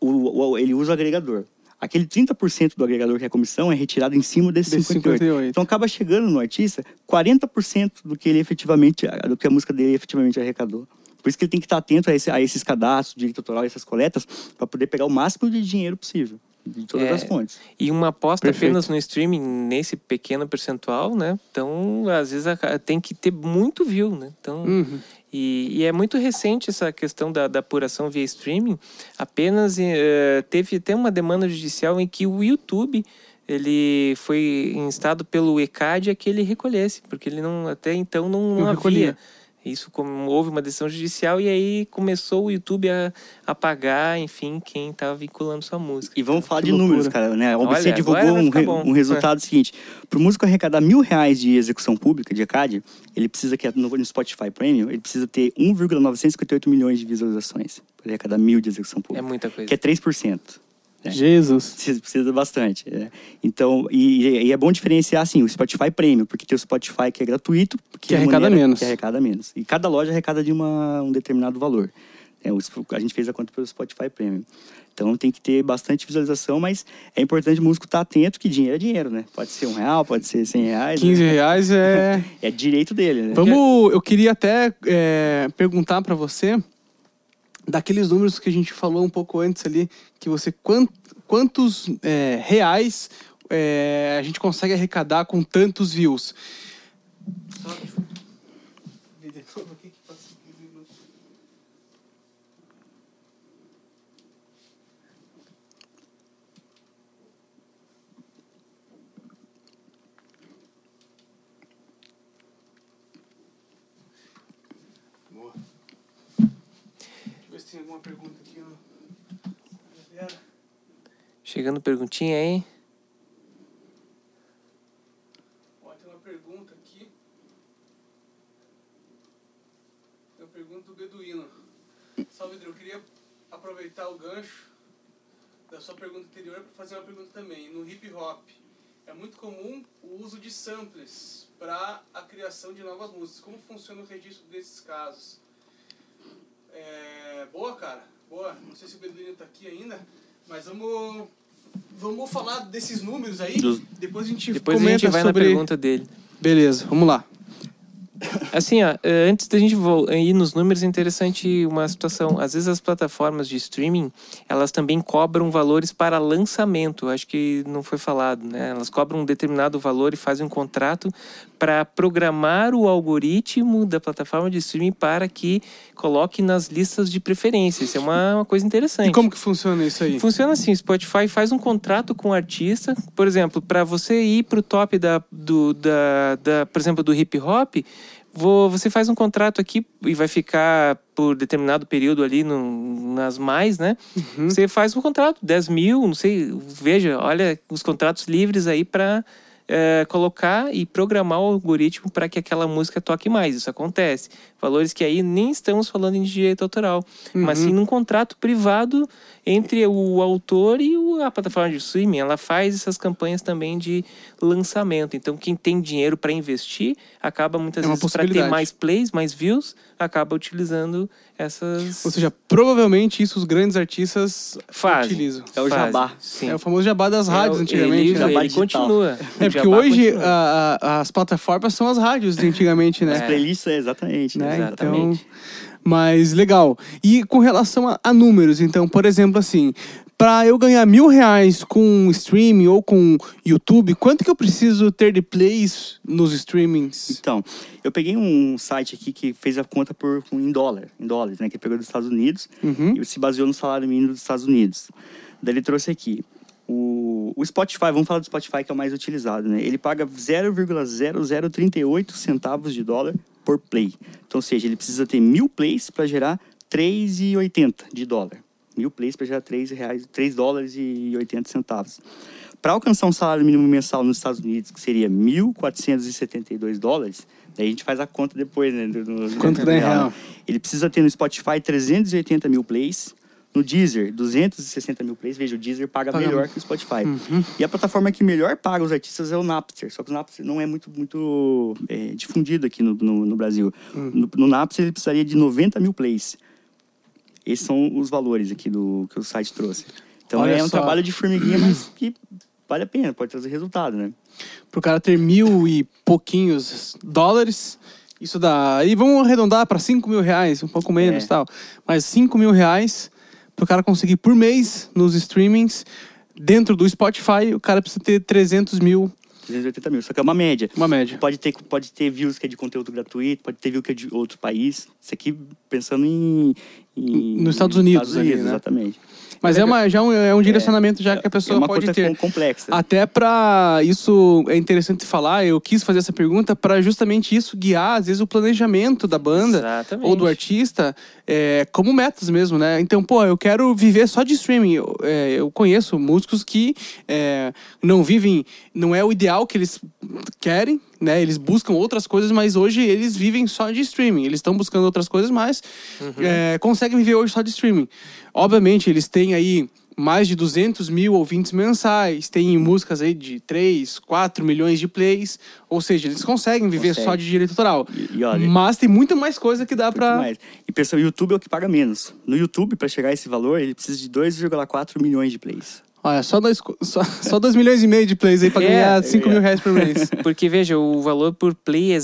o, o- ele usa o agregador. Aquele 30% do agregador que é a comissão é retirado em cima desse Desse 58. 58. Então acaba chegando no artista 40% do que ele efetivamente, do que a música dele efetivamente arrecadou. Por isso que ele tem que estar atento a, esse- a esses cadastros, direito autoral, essas coletas, para poder pegar o máximo de dinheiro possível, de todas É, as fontes. E uma aposta Perfeito. apenas no streaming, nesse pequeno percentual, né? Então, às vezes, tem que ter muito view, né? Então, Uhum. E, e é muito recente essa questão da, da apuração via streaming. Apenas eh, teve até uma demanda judicial em que o YouTube ele foi instado pelo ECAD a que ele recolhesse, porque ele não até então não, não havia. Isso como houve uma decisão judicial e aí começou o YouTube a, a pagar, enfim, quem estava vinculando sua música. E vamos falar Que de loucura. números, cara. Né? A OBC Olha, divulgou um, re- um resultado seguinte. Para o músico arrecadar mil reais de execução pública, de ECAD, ele precisa, que é no, no Spotify Premium, ele precisa ter 1,958 milhões de visualizações para arrecadar mil de execução É pública. muita coisa. que é 3%. É. Jesus. Precisa, precisa bastante. é. Então, e, e é bom diferenciar assim, o Spotify Premium, porque tem o Spotify que é gratuito, Que arrecada menos. Que arrecada menos. E cada loja arrecada de uma, um determinado valor. É, o- a gente fez a conta pelo Spotify Premium. Então tem que ter bastante visualização, mas é importante o músico estar atento que dinheiro é dinheiro, né? Pode ser um real, pode ser 100 reais. 15 né? reais é... É direito dele, né? Vamos, eu queria até é, perguntar para você daqueles números que a gente falou um pouco antes ali, que você quant- quantos é, reais é, a gente consegue arrecadar com tantos views? Boa. Deixa eu ver se tem alguma pergunta aqui. ó. Galera. Chegando perguntinha aí. Ó, tem uma pergunta aqui. Tem uma pergunta do Beduíno. Salve, Pedro. Eu queria aproveitar o gancho da sua pergunta anterior para fazer uma pergunta também. No hip hop, é muito comum o uso de samples para a criação de novas músicas. Como funciona o registro desses casos? É, boa, cara. Boa. Não sei se o Beduíno tá aqui ainda, mas vamos vamos falar desses números aí. Dos- Depois a gente Depois a gente vai sobre... na pergunta dele. Beleza, vamos lá. Assim, ó, eh, antes da gente vo- ir nos números, é interessante uma situação. Às vezes as plataformas de streaming, elas também cobram valores para lançamento. Acho que não foi falado, né? Elas cobram um determinado valor e fazem um contrato para programar o algoritmo da plataforma de streaming para que coloque nas listas de preferência. Isso é uma, uma coisa interessante. E como que funciona isso aí? Funciona assim, Spotify faz um contrato com o artista, por exemplo, para você ir pro top da, do, da, da, por exemplo, do hip hop, vou- você faz um contrato aqui e vai ficar por determinado período ali no- nas mais, né? Você faz um contrato, 10 mil, não sei, veja, olha os contratos livres aí para colocar e programar o algoritmo para que aquela música toque mais. Isso acontece. Valores que aí nem estamos falando em direito autoral, mas sim num contrato privado entre o autor e a plataforma de streaming. Ela faz essas campanhas também de lançamento. Então, quem tem dinheiro para investir acaba muitas É vezes para ter mais plays, mais views, acaba utilizando essas Ou seja, provavelmente isso os grandes artistas fases. utilizam. É o Fazem, jabá. Sim. É o famoso jabá das rádios É, antigamente. Ele, né? Jabá ele continua. É O porque hoje a- a- as plataformas são as rádios de antigamente, As né? playlists, é, exatamente. Né? Exatamente. Então, mas legal. E com relação a, a números, então, por exemplo, assim, para eu ganhar mil reais com streaming ou com YouTube, quanto que eu preciso ter de plays nos streamings? Então, eu peguei um site aqui que fez a conta por, em dólar, em dólares, né? Que pegou dos Estados Unidos Uhum. e se baseou no salário mínimo dos Estados Unidos. Daí ele trouxe aqui. O, o Spotify, vamos falar do Spotify que é o mais utilizado, né? Ele paga 0,0038 centavos de dólar por play. Então, ou seja, ele precisa ter mil plays para gerar 3,80 de dólar. Mil plays para gerar 3, reais, 3 dólares e 80 centavos. Para alcançar um salário mínimo mensal nos Estados Unidos, que seria 1.472 dólares, daí a gente faz a conta depois, né? do- do- Quanto que dá em real? Ele precisa ter no Spotify 380 mil plays, no Deezer 260 mil plays. Veja, o Deezer paga, Paga melhor que o Spotify. E a plataforma que melhor paga os artistas é o Napster, só que o Napster não é muito, muito é, difundido aqui no, no, no Brasil. Hum. No, no Napster ele precisaria de 90 mil plays. Esses são os valores aqui do que o site trouxe. Então Olha é um só. trabalho de formiguinha, mas que vale a pena, pode trazer resultado, né? Pro cara ter mil e pouquinhos dólares, isso dá. Aí vamos arredondar para cinco mil reais, um pouco menos É. tal. Mas cinco mil reais pro cara conseguir por mês nos streamings. Dentro do Spotify, o cara precisa ter 300 mil, 380 mil, só que é uma média. uma média. Pode ter, pode ter views que é de conteúdo gratuito, pode ter views que é de outro país. Isso aqui pensando em. Em Nos Estados Unidos ali, né? Exatamente. Mas é, uma, já um, é um direcionamento já que a é pessoa uma pode ter. com- complexa. Até para isso é interessante falar, eu quis fazer essa pergunta para justamente isso guiar às vezes o planejamento da banda Exatamente. ou do artista é, como metas mesmo, né? Então, pô, eu quero viver só de streaming. Eu, é, eu conheço músicos que é, não vivem, não é o ideal que eles querem, né? Eles buscam outras coisas, mas hoje eles vivem só de streaming. Eles estão buscando outras coisas, mas é, conseguem viver hoje só de streaming. Obviamente, eles têm aí mais de 200 mil ouvintes mensais, tem músicas aí de 3, 4 milhões de plays, ou seja, eles conseguem viver Consegue. só de direito autoral. E- e olha- Mas tem muita mais coisa que dá mais. E pensa, o YouTube é o que paga menos. No YouTube, para chegar a esse valor, ele precisa de 2,4 milhões de plays. Olha, só 2 só, só dois milhões e meio de plays aí pra É, ganhar 5 é. mil reais por mês. Porque, veja, o valor por play é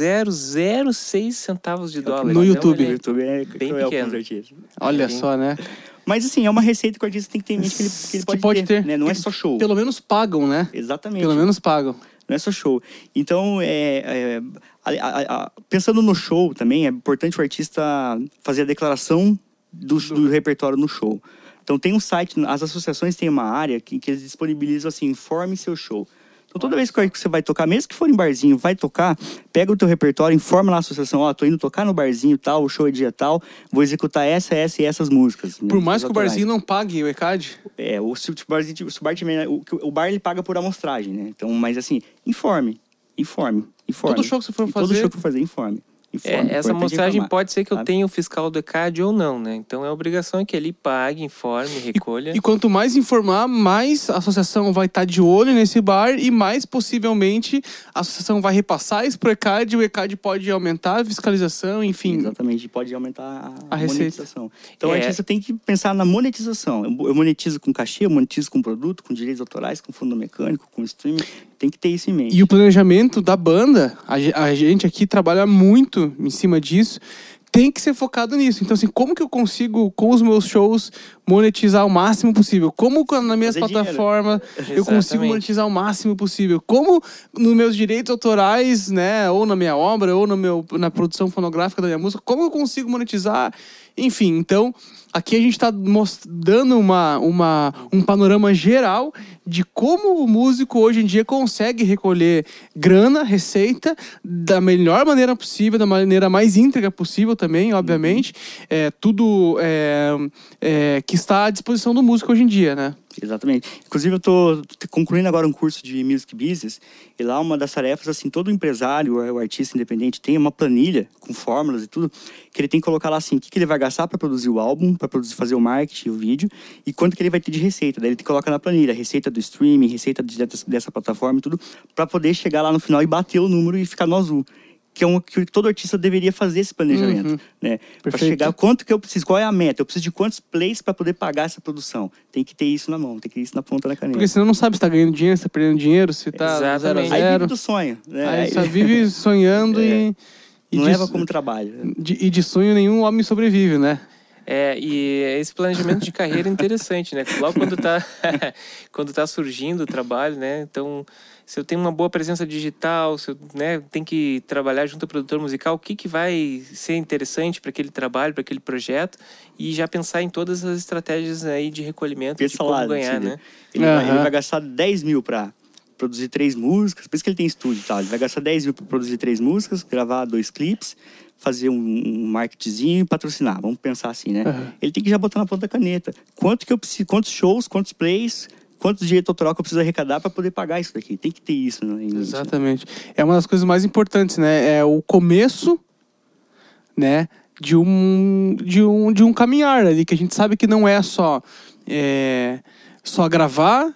0,0006 centavos de dólar. No Então, YouTube. O ele- YouTube é Bem pequeno. Olha Sim. só, né? Mas assim, é uma receita que o artista tem que ter em mente que ele, que ele Que pode, pode ter. ter. né? Não é só show. Pelo menos pagam, né? Exatamente. Pelo menos pagam. Não é só show. Então, é, é, a- a- a- pensando no show também, é importante o artista fazer a declaração do, do repertório no show. Então, tem um site, as associações têm uma área que, que eles disponibilizam assim, informe seu show. Então, toda vez que você vai tocar, mesmo que for em barzinho, vai tocar, pega o teu repertório, informa lá a associação, ó, tô indo tocar no barzinho tal, o show é dia tal, vou executar essa, essa e essas músicas. né, Por mais que o barzinho não pague o ECAD, É, o, se o barzinho, se o bar o, o bar ele paga por amostragem, né? Então, mas assim, informe, informe, informe. Todo show que você for E Todo fazer- show que for fazer, informe. É, Informe, essa é amostragem informar, pode ser que eu sabe? tenha o fiscal do ECAD ou não, né? Então a obrigação é que ele pague, informe, recolha. E quanto mais informar, mais a associação vai estar de olho nesse bar e mais possivelmente a associação vai repassar isso pro ECAD, o ECAD pode aumentar a fiscalização, enfim. Exatamente, pode aumentar a, A receita. monetização. Então É. a artista tem que pensar na monetização. Eu, eu monetizo com cachê, eu monetizo com produto, com direitos autorais, com fundo mecânico, com streaming. Tem que ter isso em mente. E o planejamento da banda, a, a gente aqui trabalha muito em cima disso, tem que ser focado nisso. Então, assim, como que eu consigo, com os meus shows, monetizar o máximo possível? Como com- nas minhas Fazer dinheiro. plataformas eu consigo monetizar o máximo possível? Como nos meus direitos autorais, né, ou na minha obra, ou no meu, na produção fonográfica da minha música, como eu consigo monetizar? Enfim, então, aqui a gente está dando uma, uma, um panorama geral de como o músico hoje em dia consegue recolher grana, receita, da melhor maneira possível, da maneira mais íntegra possível também, obviamente. É, tudo é, é, que está à disposição do músico hoje em dia, né? Exatamente. Inclusive, eu estou concluindo agora um curso de Music Business, e lá uma das tarefas, assim, todo empresário, o artista independente, tem uma planilha com fórmulas e tudo, que ele tem que colocar lá assim, o que, que ele vai gastar para produzir o álbum, para produzir, fazer o marketing, o vídeo, e quanto que ele vai ter de receita. Daí ele coloca na planilha, receita do streaming, receita de- dessa, dessa plataforma e tudo, para poder chegar lá no final e bater o número e ficar no azul. Que é um que todo artista deveria fazer esse planejamento, Uhum. né? Para chegar quanto que eu preciso, qual é a meta? Eu preciso de quantos plays para poder pagar essa produção? Tem que ter isso na mão, tem que ter isso na ponta da caneta. Porque senão não sabe se tá ganhando dinheiro, se tá perdendo dinheiro, se tá zero a Exatamente. Aí zero. vive do sonho, né? Aí só vive sonhando e, e, não de, leva como trabalho. de- e de sonho nenhum homem sobrevive, né? É, e esse planejamento de carreira é interessante, né? Logo quando tá, quando tá surgindo o trabalho, né? Então, se eu tenho uma boa presença digital, se eu né, tenho que trabalhar junto ao produtor musical, o que, que vai ser interessante para aquele trabalho, para aquele projeto, e já pensar em todas as estratégias aí de recolhimento, de Pensa como lá, ganhar, entendeu? né? Ele, vai, ele vai gastar 10 mil pra produzir três músicas, por isso que ele tem estúdio e tal. Ele vai gastar 10 mil pra produzir três músicas, gravar dois clipes, fazer um, um marketingzinho e patrocinar. Vamos pensar assim, né? Aham. Ele tem que já botar na ponta da caneta. Quanto que eu preciso, quantos shows, quantos plays, quantos direitos autoral que eu preciso arrecadar para poder pagar isso daqui. Tem que ter isso, né? Exatamente. É uma das coisas mais importantes, né? É o começo, né? De um, de um, de um caminhar ali, que a gente sabe que não é só, é, só gravar.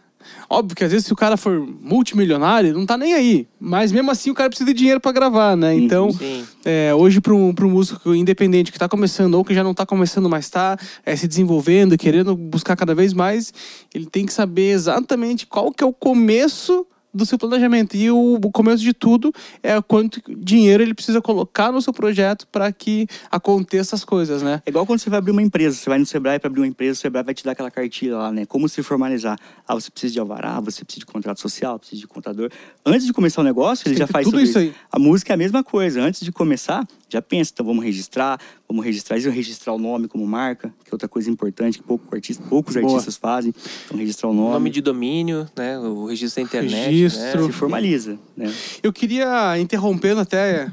Óbvio que às vezes se o cara for multimilionário, não tá nem aí. Mas mesmo assim o cara precisa de dinheiro para gravar, né? Então, Sim. é, hoje para um, pra um músico independente que está começando ou que já não está começando, mas está se desenvolvendo, querendo buscar cada vez mais, ele tem que saber exatamente qual que é o começo do seu planejamento. E o, o começo de tudo é quanto dinheiro ele precisa colocar no seu projeto para que aconteça as coisas, né? É igual quando você vai abrir uma empresa. Você vai no Sebrae para abrir uma empresa, o Sebrae vai te dar aquela cartilha lá, né? Como se formalizar. Ah, você precisa de alvará, você precisa de contrato social, precisa de contador. Antes de começar o negócio, ele já faz tudo isso aí. A música é a mesma coisa. Antes de começar, já pensa, então vamos registrar, vamos registrar, e registrar o nome como marca, que é outra coisa importante que pouco artista, poucos Boa. artistas fazem. Então registrar o nome, Nome de domínio, né? O registro da internet. Registro. Né? se formaliza, né? Eu queria, interrompendo até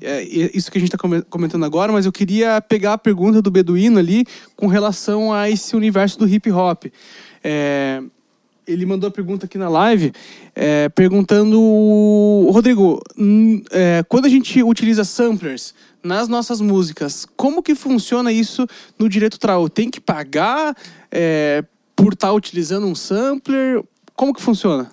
é, isso que a gente está comentando agora, mas eu queria pegar a pergunta do Beduíno ali com relação a esse universo do hip hop. É, ele mandou a pergunta aqui na live, é, perguntando, Rodrigo, é, quando a gente utiliza samplers nas nossas músicas, como que funciona isso no direito autoral? Tem que pagar é, por estar utilizando um sampler? Como que funciona?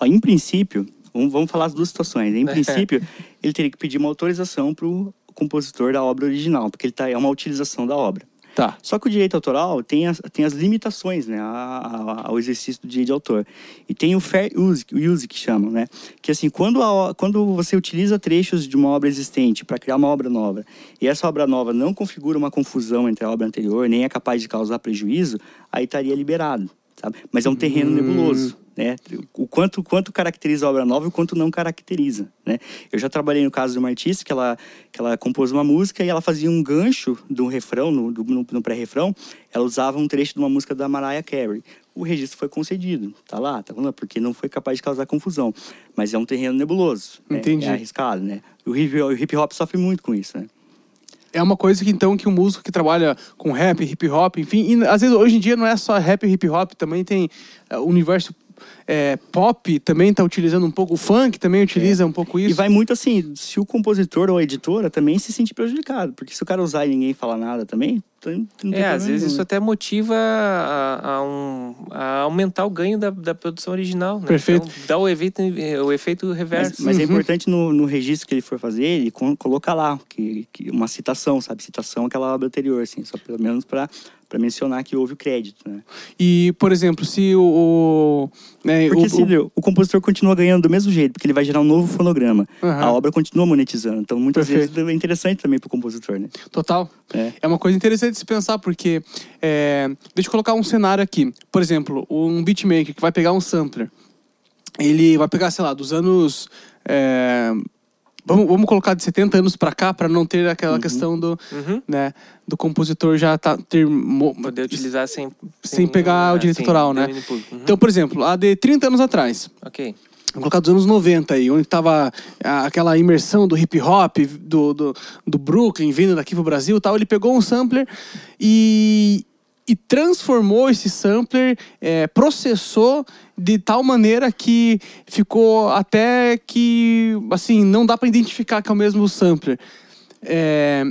Ó, em princípio, vamos, vamos falar as duas situações. Em princípio, ele teria que pedir uma autorização para o compositor da obra original, porque ele tá, é uma utilização da obra. Tá. Só que o direito autoral tem as, tem as limitações né, ao exercício do direito de autor. E tem o fair use, o use que chamam, né? Que assim, quando, a- quando você utiliza trechos de uma obra existente para criar uma obra nova, e essa obra nova não configura uma confusão entre a obra anterior, nem é capaz de causar prejuízo, aí estaria liberado, sabe? Mas é um terreno nebuloso. Né? O quanto, quanto caracteriza a obra nova e o quanto não caracteriza, né? Eu já trabalhei no caso de uma artista que ela, que ela compôs uma música e ela fazia um gancho do refrão, no, do- no, no pré-refrão, ela usava um trecho de uma música da Mariah Carey. O registro foi concedido, tá lá, tá falando, porque não foi capaz de causar confusão. Mas é um terreno nebuloso, né? Entendi. é arriscado, né? O hip, o hip hop sofre muito com isso, né? É uma coisa que então que um músico que trabalha com rap, hip hop, enfim, e às vezes hoje em dia não é só rap e hip hop, também tem o universo é, pop também está utilizando um pouco, o funk também utiliza um pouco isso. E vai muito assim, se o compositor ou a editora também se sentir prejudicado. Porque se o cara usar e ninguém falar nada também, não tem É, às vezes nenhum, isso né? até motiva a, a um- a aumentar o ganho da, da produção original. Né? Perfeito. Então, dá o efeito, o efeito Mas, reverso. mas é Uhum. importante no, no registro que ele for fazer, ele colocar lá que, que uma citação, sabe? Citação àquela obra anterior, assim, só pelo menos para mencionar que houve o crédito, né? E, por exemplo, se o. o, né, Porque o- se o- o, compositor continua ganhando do mesmo jeito, porque ele vai gerar um novo fonograma. Aham. A obra continua monetizando. Então, muitas Perfeito. vezes é interessante também para o compositor, né? Total. É. É uma coisa interessante de se pensar, porque. é, deixa eu colocar um cenário aqui. Por exemplo, um beatmaker que vai pegar um sampler. Ele vai pegar, sei lá, dos anos. é, vamos, vamos colocar de 70 anos pra cá, pra não ter aquela questão do. Uhum. Né, do compositor já tá, ter. Poder utilizar sem... Sem pegar o direito autoral, né? Uhum. Então, por exemplo, a de 30 anos atrás. Ok. Vamos colocar dos anos 90 aí, onde tava aquela imersão do hip hop, do, do, do Brooklyn, vindo daqui pro Brasil e tal. Ele pegou um sampler e, e transformou esse sampler, é, processou de tal maneira que ficou até que, assim, não dá para identificar que é o mesmo sampler. É,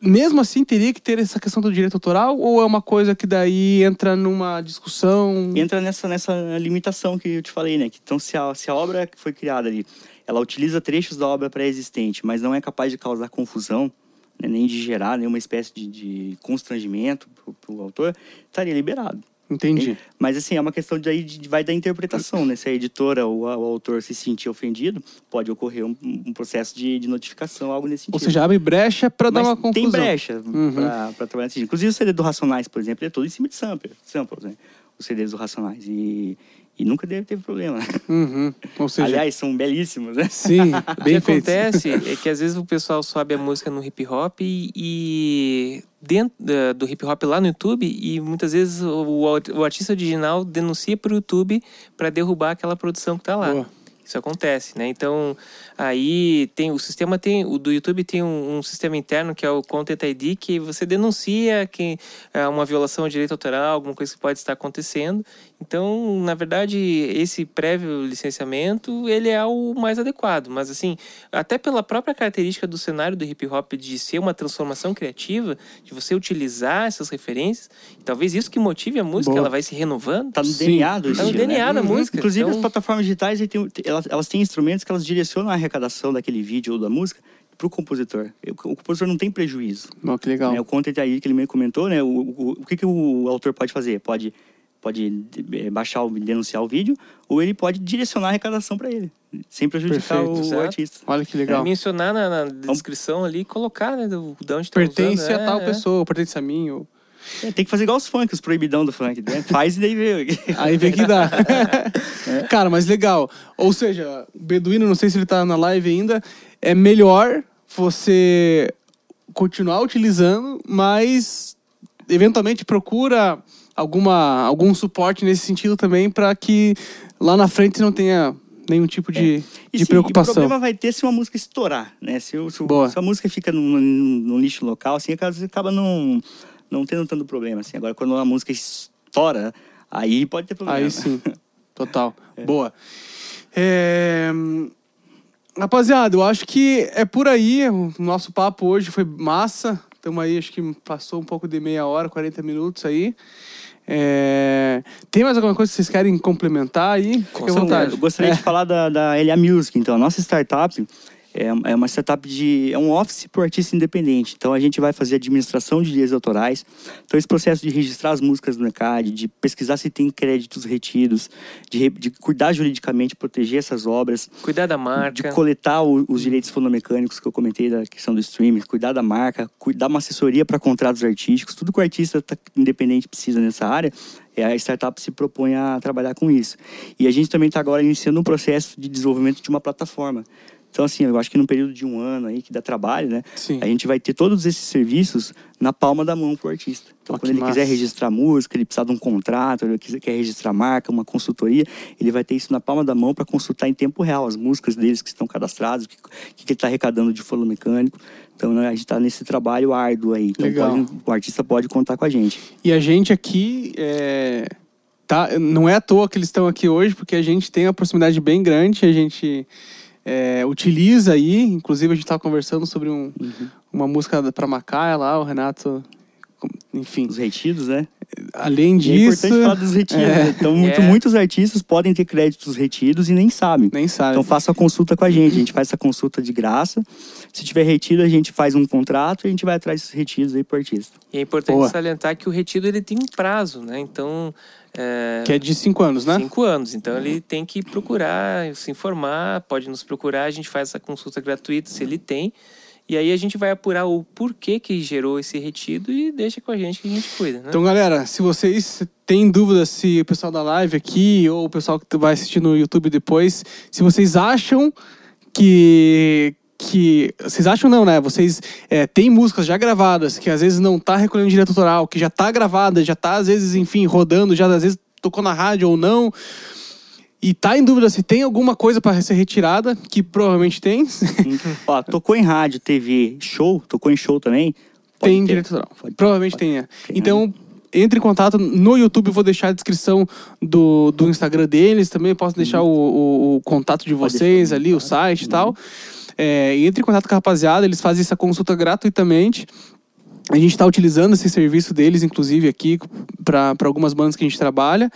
mesmo assim, teria que ter essa questão do direito autoral ou é uma coisa que daí entra numa discussão? entra nessa, nessa limitação que eu te falei, né? Então, se a, se a obra que foi criada ali, ela utiliza trechos da obra pré-existente, mas não é capaz de causar confusão, né? nem de gerar nenhuma espécie de, de constrangimento para o autor, estaria liberado. Entendi. Mas, assim, é uma questão de, aí de, vai da interpretação, né? Se a editora ou a- o autor se sentir ofendido, pode ocorrer um, um processo de, de notificação, algo nesse sentido. Ou seja, abre brecha para dar uma confusão. tem brecha Uhum. para trabalhar nesse sentido. Inclusive o CD do Racionais, por exemplo, é todo em cima de sampler, samples, né? Os CDs do Racionais. E, e nunca deve ter problema. Uhum. Ou seja, Aliás, são belíssimos, né? sim, O que bem feito. acontece é que às vezes o pessoal sobe a música no hip hop e, e dentro da- do hip hop lá no YouTube e muitas vezes o, o artista original denuncia para o YouTube para derrubar aquela produção que está lá. Boa. Isso acontece, né? Então, aí tem o sistema tem o do YouTube tem um, um sistema interno que é o Content ID que você denuncia que é uma violação ao direito autoral, alguma coisa que pode estar acontecendo. Então, na verdade, esse prévio licenciamento, ele é o mais adequado, mas assim, até pela própria característica do cenário do hip hop de ser uma transformação criativa, de você utilizar essas referências, talvez isso que motive a música, Boa. ela vai se renovando. Tá no Sim. DNA do Tá no estilo, né? DNA da música, Inclusive, então- as plataformas digitais, elas, elas têm instrumentos que elas direcionam a arrecadação daquele vídeo ou da música para o compositor. O compositor não tem prejuízo. Ó, que legal. né? O content aí que ele me comentou, né? O, o, o que, que o autor pode fazer? Pode, pode eh, baixar, o, denunciar o vídeo, ou ele pode direcionar a arrecadação para ele, sem prejudicar Perfeito, o, artista. Olha que É, legal. mencionar na, na descrição ali, colocar, né, do, de onde tá Pertence usando, a é, tal é. pessoa, pertence a mim. ou- É, tem que fazer igual os funk, os proibidão do funk. Né? Faz e daí vê. Aí vê que dá. Cara, mas legal. Ou seja, o Beduíno, não sei se ele tá na live ainda, é melhor você continuar utilizando, mas eventualmente procura alguma, algum suporte nesse sentido também para que lá na frente não tenha nenhum tipo de, E de preocupação. O problema vai ter se uma música estourar, né? Se, o- se, se a música fica num, num, num lixo local, assim, acaba, acaba não, não tendo tanto problema, assim. Agora, quando a música estoura, aí pode ter problema. Aí sim, total. Boa. É, Rapaziada, eu acho que é por aí. O nosso papo hoje foi massa. Estamos aí, acho que passou um pouco de meia hora, 40 minutos aí. É, Tem mais alguma coisa que vocês querem complementar aí? Fique à vontade. Eu gostaria É. de falar da, da LA Music. Então, a nossa startup é, é uma startup de. é um office para o artista independente. Então, a gente vai fazer administração de direitos autorais. Então, esse processo de registrar as músicas no ECAD, de pesquisar se tem créditos retidos, de, de cuidar juridicamente, proteger essas obras, Cuidar da de marca. coletar o- os direitos fonomecânicos que eu comentei da questão do streaming, cuidar da marca, cuidar uma assessoria para contratos artísticos, tudo que o artista tá- independente precisa nessa área, é a startup se propõe a trabalhar com isso. E a gente também está agora iniciando um processo de desenvolvimento de uma plataforma. Então, assim, eu acho que no período de um ano aí, que dá trabalho, né? Sim. A gente vai ter todos esses serviços na palma da mão pro artista. Então, quando ele quiser massa. registrar música, ele precisar de um contrato, ele quiser, quer registrar marca, uma consultoria, ele vai ter isso na palma da mão para consultar em tempo real as músicas deles que estão cadastradas, o que, que, que ele está arrecadando de foro mecânico. Então, né, a gente está nesse trabalho árduo aí. Então, Legal. pode- o artista pode contar com a gente. E a gente aqui é, tá, não é à toa que eles estão aqui hoje, porque a gente tem uma proximidade bem grande, a gente é, utiliza aí, inclusive a gente estava conversando sobre um, uma música para Macaia lá, o Renato, enfim, Os retidos, né? além é disso, importante falar dos retidos. É. né? Então, muito- É. muitos artistas podem ter créditos retidos e nem sabem. nem sabe. Então faça a consulta com a gente. A gente faz essa consulta de graça. Se tiver retido, a gente faz um contrato e a gente vai atrás desses retidos aí pro artista. E é importante Boa. salientar que o retido ele tem um prazo, né? Então, é, que é de cinco anos, né? cinco anos. Então, ele tem que procurar, se informar, pode nos procurar, a gente faz essa consulta gratuita, se ele tem. E aí a gente vai apurar o porquê que gerou esse retido e deixa com a gente que a gente cuida, né? Então, galera, se vocês têm dúvidas se o pessoal da live aqui ou o pessoal que vai assistir no YouTube depois, se vocês acham que que vocês acham não, né? Vocês é, têm músicas já gravadas que às vezes não tá recolhendo direito autoral, que já tá gravada, já tá às vezes, enfim, rodando, já às vezes tocou na rádio ou não. E tá em dúvida se tem alguma coisa para ser retirada, que provavelmente tem. Ó, tocou em rádio, TV, show, tocou em show também. pode tem ter. direito autoral. Pode Provavelmente pode tem, é. Tem, Então, entre em contato no YouTube, vou deixar a descrição do, do Instagram deles. Também posso deixar o, o- o contato de Uhum. Vocês ali, o site e tal. É, entre em contato com a rapaziada, eles fazem essa consulta gratuitamente. A gente está utilizando esse serviço deles, inclusive, aqui, para algumas bandas que a gente trabalha.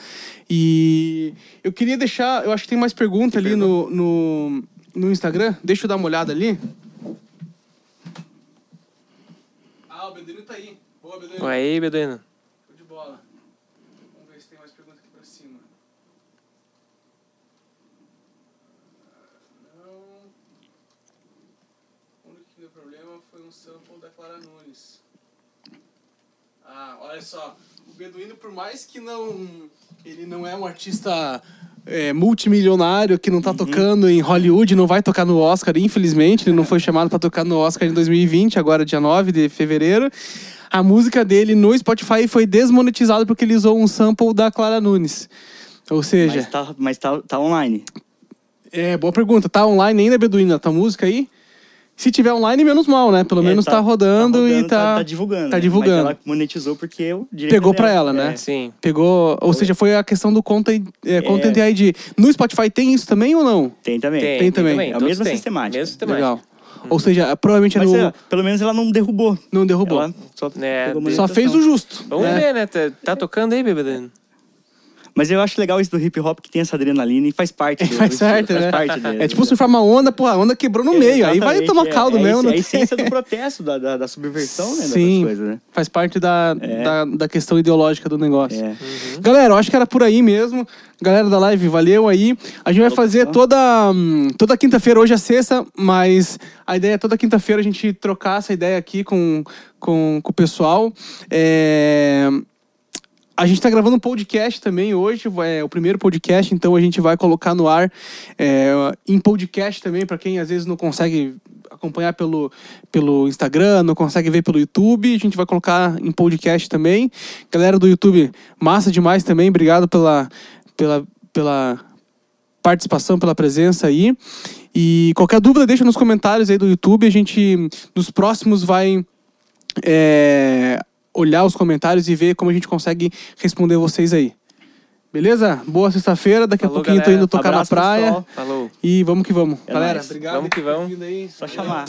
E eu queria deixar. Eu acho que tem mais pergunta ali no, no, no Instagram. Deixa eu dar uma olhada ali. Ah, o Beduíno tá aí. Boa, Beduíno. Aí, Beduíno. Show de bola. Vamos ver se tem mais perguntas aqui pra cima. Não. O único que deu problema foi um sample da Clara Nunes. Ah, olha só. O Beduíno, por mais que não. Ele não é um artista é, multimilionário que não tá tocando em Hollywood, não vai tocar no Oscar, infelizmente. Ele não foi chamado pra tocar no Oscar em 2020, agora dia 9 de fevereiro. A música dele no Spotify foi desmonetizada porque ele usou um sample da Clara Nunes. Ou seja, Mas, tá, mas tá, tá online. é boa pergunta. Tá online ainda, Beduína, a tua música aí? Se tiver online, menos mal, né? Pelo É, menos tá, rodando, e tá. tá, divulgando. tá né? divulgando. Mas ela monetizou porque o direito Pegou é pra dela. ela, né? É. Sim. Pegou. Ou seja, foi a questão do content, é, content ID. No Spotify tem isso também ou não? Tem também. Tem, Tem também. É a mesma têm. sistemática. Mesma sistemática. Legal. Ou seja, provavelmente é Mas no. é, pelo menos ela não derrubou. Não derrubou. Ela só, É, Só monetização. fez o justo. Vamos né? ver, né? Tá, tá tocando aí, Beduíno? Mas eu acho legal isso do hip hop que tem essa adrenalina e faz parte dele. Faz certo, faz né? parte dele. É tipo surfar uma onda, pô, a onda quebrou no meio. Aí vai tomar é. caldo é, mesmo. É não a essência do protesto, da, da, da subversão, né? Sim. coisas, né? Faz parte da, É. da, da questão ideológica do negócio. É. Galera, eu acho que era por aí mesmo. Galera da live, valeu aí. A gente vai fazer toda, hum, toda quinta-feira, hoje é sexta, mas a ideia é toda quinta-feira a gente trocar essa ideia aqui com, com, com o pessoal. É, A gente está gravando um podcast também hoje, é o primeiro podcast, então a gente vai colocar no ar é, em podcast também, para quem às vezes não consegue acompanhar pelo, pelo Instagram, não consegue ver pelo YouTube, a gente vai colocar em podcast também. Galera do YouTube, massa demais também, obrigado pela, pela, pela participação, pela presença aí. E qualquer dúvida, deixa nos comentários aí do YouTube, a gente nos próximos vai é, olhar os comentários e ver como a gente consegue responder vocês aí. Beleza? Boa sexta-feira. Daqui Falou, a pouquinho tô galera. indo tocar Abraço, na praia. pessoal. Falou. E vamos que vamos. É Galera, nóis. obrigado. Vamos que vamos. aí. Só chamar.